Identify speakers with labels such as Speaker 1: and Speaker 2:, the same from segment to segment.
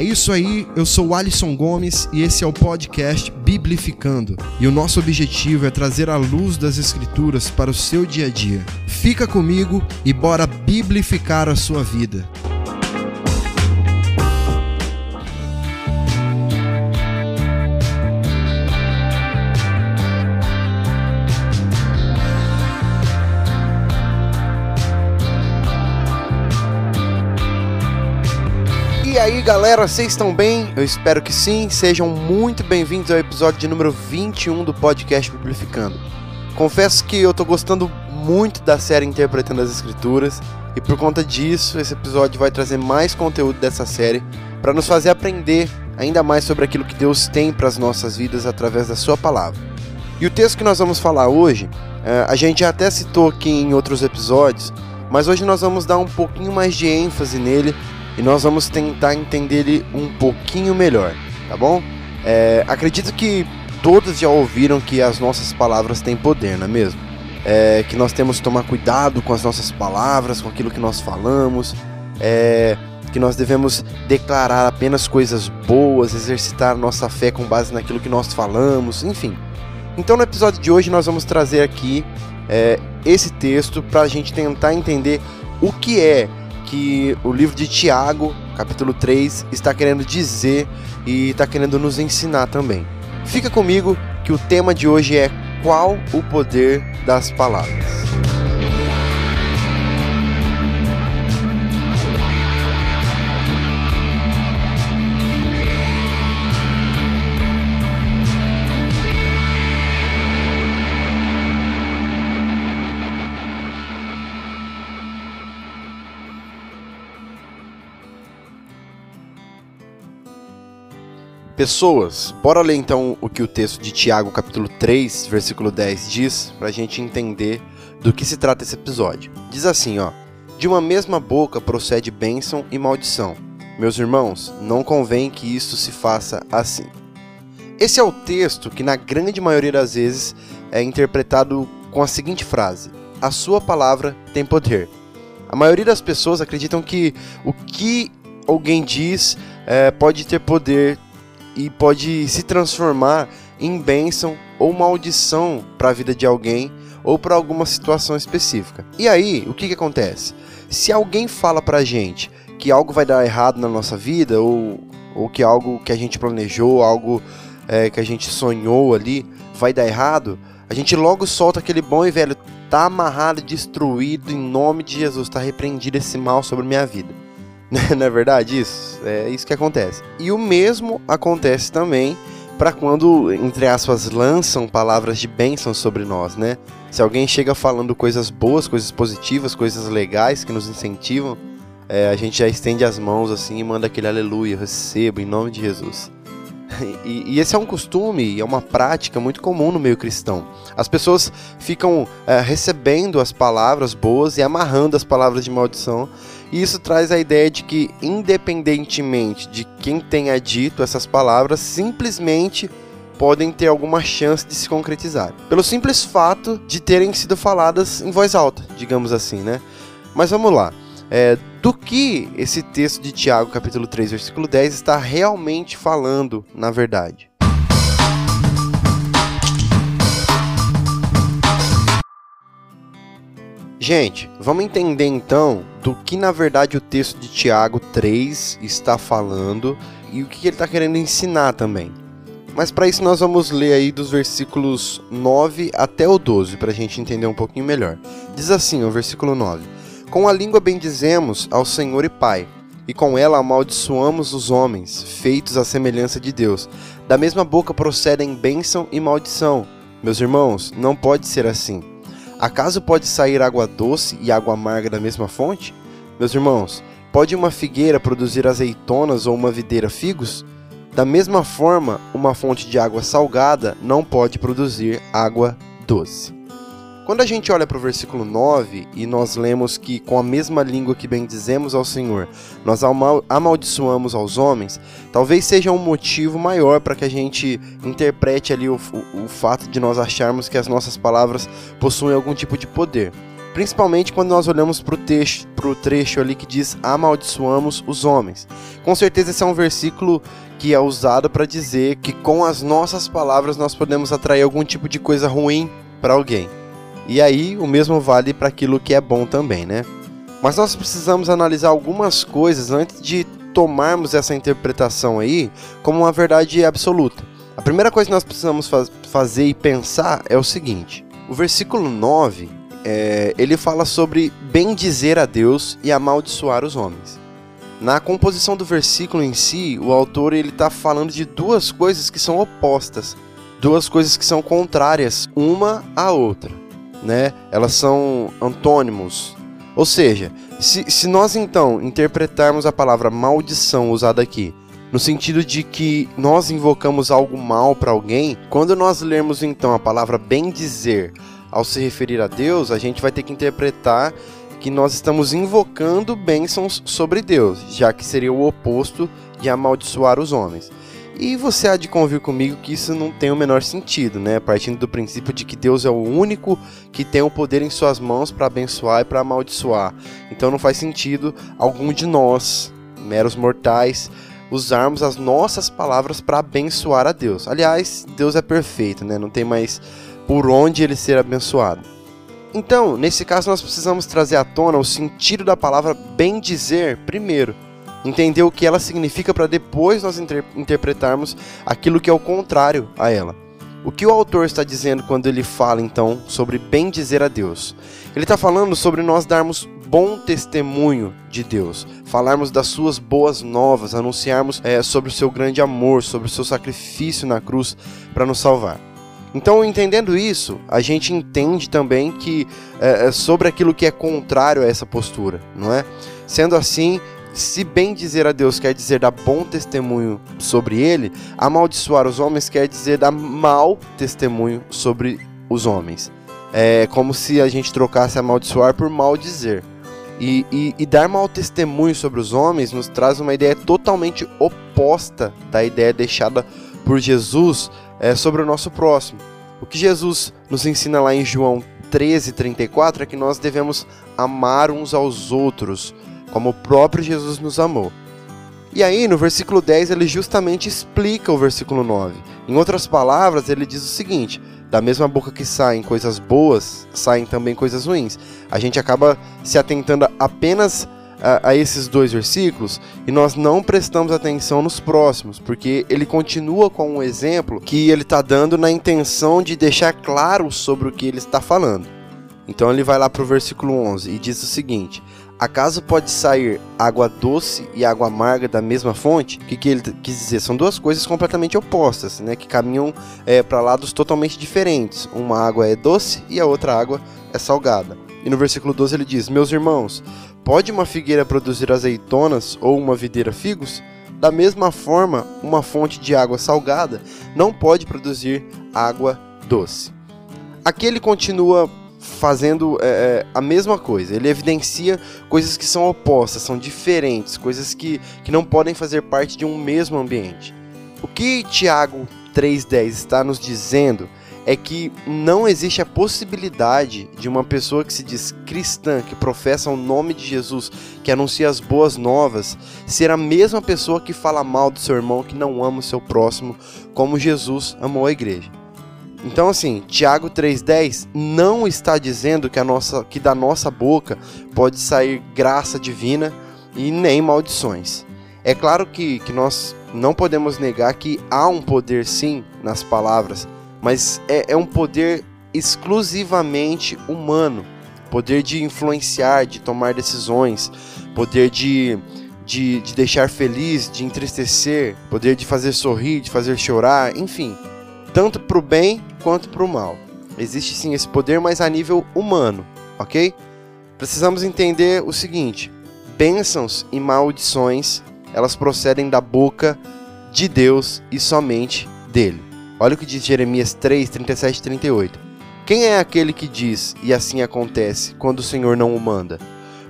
Speaker 1: É isso aí, eu sou o Alisson Gomes e esse é o podcast Biblificando. E o nosso objetivo é trazer a luz das Escrituras para o seu dia a dia. Fica comigo e bora biblificar a sua vida. Aí galera, vocês estão bem? Eu espero que sim. Sejam muito bem-vindos ao episódio de número 21 do podcast Biblificando. Confesso que eu tô gostando muito da série Interpretando as Escrituras e por conta disso, esse episódio vai trazer mais conteúdo dessa série para nos fazer aprender ainda mais sobre aquilo que Deus tem para as nossas vidas através da Sua palavra. E o texto que nós vamos falar hoje, eh, a gente já até citou aqui em outros episódios, mas hoje nós vamos dar um pouquinho mais de ênfase nele e nós vamos tentar entender ele um pouquinho melhor, tá bom? É, acredito que todos já ouviram que as nossas palavras têm poder, não é mesmo? É, que nós temos que tomar cuidado com as nossas palavras, com aquilo que nós falamos, é, que nós devemos declarar apenas coisas boas, exercitar nossa fé com base naquilo que nós falamos, enfim. Então no episódio de hoje nós vamos trazer aqui é, esse texto para a gente tentar entender o que é que o livro de Tiago, capítulo 3, está querendo dizer e está querendo nos ensinar também. Fica comigo que o tema de hoje é qual o poder das palavras. Pessoas, bora ler então o que o texto de Tiago, capítulo 3, versículo 10 diz, para a gente entender do que se trata esse episódio. Diz assim, ó: De uma mesma boca procede bênção e maldição. Meus irmãos, não convém que isto se faça assim. Esse é o texto que, na grande maioria das vezes, é interpretado com a seguinte frase: A sua palavra tem poder. A maioria das pessoas acreditam que o que alguém diz é, pode ter poder e pode se transformar em bênção ou maldição para a vida de alguém ou para alguma situação específica. E aí, o que, que acontece? Se alguém fala para a gente que algo vai dar errado na nossa vida ou, ou que algo que a gente planejou, algo é, que a gente sonhou ali vai dar errado, a gente logo solta aquele bom e velho tá amarrado, destruído em nome de Jesus, tá repreendido esse mal sobre minha vida. Não é verdade isso? É isso que acontece. E o mesmo acontece também para quando, entre aspas, lançam palavras de bênção sobre nós, né? Se alguém chega falando coisas boas, coisas positivas, coisas legais que nos incentivam, é, a gente já estende as mãos assim e manda aquele aleluia, recebo em nome de Jesus. E, e, esse é um costume, é uma prática muito comum no meio cristão. As pessoas ficam é, recebendo as palavras boas e amarrando as palavras de maldição e isso traz a ideia de que, independentemente de quem tenha dito essas palavras, simplesmente podem ter alguma chance de se concretizar. Pelo simples fato de terem sido faladas em voz alta, digamos assim, né? Mas vamos lá. É, do que esse texto de Tiago, capítulo 3, versículo 10, está realmente falando, na verdade? Gente, vamos entender então do que na verdade o texto de Tiago 3 está falando e o que ele está querendo ensinar também. Mas para isso nós vamos ler aí dos versículos 9 até o 12 para a gente entender um pouquinho melhor. Diz assim o versículo 9: Com a língua bendizemos ao Senhor e Pai, e com ela amaldiçoamos os homens, feitos à semelhança de Deus. Da mesma boca procedem bênção e maldição. Meus irmãos, não pode ser assim. Acaso pode sair água doce e água amarga da mesma fonte? Meus irmãos, pode uma figueira produzir azeitonas ou uma videira figos? Da mesma forma, uma fonte de água salgada não pode produzir água doce. Quando a gente olha para o versículo 9 e nós lemos que com a mesma língua que bendizemos ao Senhor, nós amaldiçoamos aos homens, talvez seja um motivo maior para que a gente interprete ali o, o, o fato de nós acharmos que as nossas palavras possuem algum tipo de poder. principalmente quando nós olhamos para o trecho, trecho ali que diz amaldiçoamos os homens. Com certeza esse é um versículo que é usado para dizer que com as nossas palavras nós podemos atrair algum tipo de coisa ruim para alguém. E aí o mesmo vale para aquilo que é bom também, né? Mas nós precisamos analisar algumas coisas antes de tomarmos essa interpretação aí como uma verdade absoluta. A primeira coisa que nós precisamos faz fazer e pensar é o seguinte: o versículo 9 é, ele fala sobre bem dizer a Deus e amaldiçoar os homens. Na composição do versículo em si, o autor ele está falando de duas coisas que são opostas, duas coisas que são contrárias uma à outra, né? Elas são antônimos. Ou seja, se, se nós então interpretarmos a palavra maldição usada aqui no sentido de que nós invocamos algo mal para alguém, quando nós lermos então a palavra bem dizer ao se referir a Deus, a gente vai ter que interpretar que nós estamos invocando bênçãos sobre Deus, já que seria o oposto de amaldiçoar os homens. E você há de convir comigo que isso não tem o menor sentido, né? Partindo do princípio de que Deus é o único que tem o poder em suas mãos para abençoar e para amaldiçoar. Então não faz sentido algum de nós, meros mortais, usarmos as nossas palavras para abençoar a Deus. Aliás, Deus é perfeito, né? Não tem mais por onde ele ser abençoado. Então, nesse caso, nós precisamos trazer à tona o sentido da palavra bem dizer primeiro. Entender o que ela significa para depois nós inter interpretarmos aquilo que é o contrário a ela. O que o autor está dizendo quando ele fala então sobre bem dizer a Deus? Ele está falando sobre nós darmos bom testemunho de Deus, falarmos das suas boas novas, anunciarmos é, sobre o seu grande amor, sobre o seu sacrifício na cruz para nos salvar. Então, entendendo isso, a gente entende também que é, sobre aquilo que é contrário a essa postura, não é? Sendo assim, se bem dizer a Deus quer dizer dar bom testemunho sobre ele, amaldiçoar os homens quer dizer dar mau testemunho sobre os homens. É como se a gente trocasse amaldiçoar por mal dizer. E, e, e, dar mau testemunho sobre os homens nos traz uma ideia totalmente oposta da ideia deixada por Jesus é, sobre o nosso próximo. O que Jesus nos ensina lá em João 13:34 é que nós devemos amar uns aos outros, como o próprio Jesus nos amou. E aí, no versículo 10, ele justamente explica o versículo 9. Em outras palavras, ele diz o seguinte: da mesma boca que saem coisas boas, saem também coisas ruins. A gente acaba se atentando apenas a, a, esses dois versículos e nós não prestamos atenção nos próximos, porque ele continua com um exemplo que ele está dando na intenção de deixar claro sobre o que ele está falando. Então ele vai lá para o versículo 11 e diz o seguinte: Acaso pode sair água doce e água amarga da mesma fonte? O que, que ele quis dizer? São duas coisas completamente opostas, né? Que caminham é, para lados totalmente diferentes. Uma água é doce e a outra água é salgada. E no versículo 12 ele diz: Meus irmãos, Pode uma figueira produzir azeitonas ou uma videira figos? Da mesma forma, uma fonte de água salgada não pode produzir água doce. Aqui ele continua fazendo é, é, a mesma coisa. Ele evidencia coisas que são opostas, são diferentes, coisas que, que não podem fazer parte de um mesmo ambiente. O que Tiago 3,10 está nos dizendo é que não existe a possibilidade de uma pessoa que se diz cristã, que professa o nome de Jesus, que anuncia as boas novas, ser a mesma pessoa que fala mal do seu irmão, que não ama o seu próximo, como Jesus amou a igreja. Então assim, Tiago 3:10 não está dizendo que a nossa que da nossa boca pode sair graça divina e nem maldições. É claro que, que nós não podemos negar que há um poder sim nas palavras, mas é, é um poder exclusivamente humano poder de influenciar, de tomar decisões, poder de, de, de, deixar feliz, de entristecer, poder de fazer sorrir, de fazer chorar, enfim, tanto para o bem quanto para o mal. Existe sim esse poder, mas a nível humano, ok? Precisamos entender o seguinte: bênçãos e maldições elas procedem da boca de Deus e somente dele. Olha o que diz Jeremias 3, 37 e 38. Quem é aquele que diz, e assim acontece, quando o Senhor não o manda?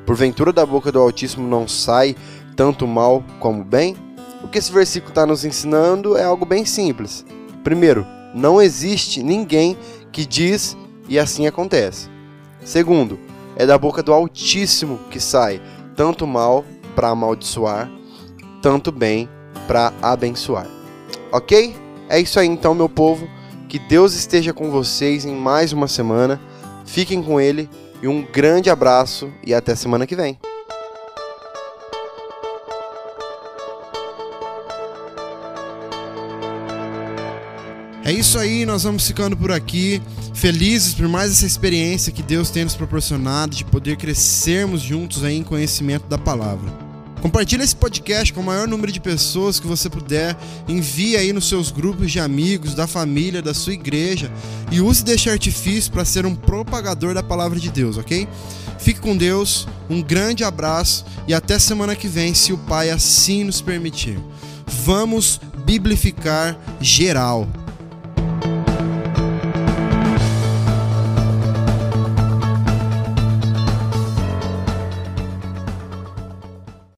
Speaker 1: Porventura da boca do Altíssimo não sai tanto mal como bem? O que esse versículo está nos ensinando é algo bem simples. Primeiro, não existe ninguém que diz e assim acontece. Segundo, é da boca do Altíssimo que sai tanto mal para amaldiçoar, tanto bem para abençoar. Ok? É isso aí então, meu povo. Que Deus esteja com vocês em mais uma semana. Fiquem com Ele e um grande abraço e até semana que vem.
Speaker 2: É isso aí, nós vamos ficando por aqui, felizes por mais essa experiência que Deus tem nos proporcionado de poder crescermos juntos aí em conhecimento da palavra. Compartilhe esse podcast com o maior número de pessoas que você puder, envie aí nos seus grupos de amigos, da família, da sua igreja e use deste artifício para ser um propagador da palavra de Deus, ok? Fique com Deus, um grande abraço e até semana que vem, se o Pai assim nos permitir. Vamos biblificar geral.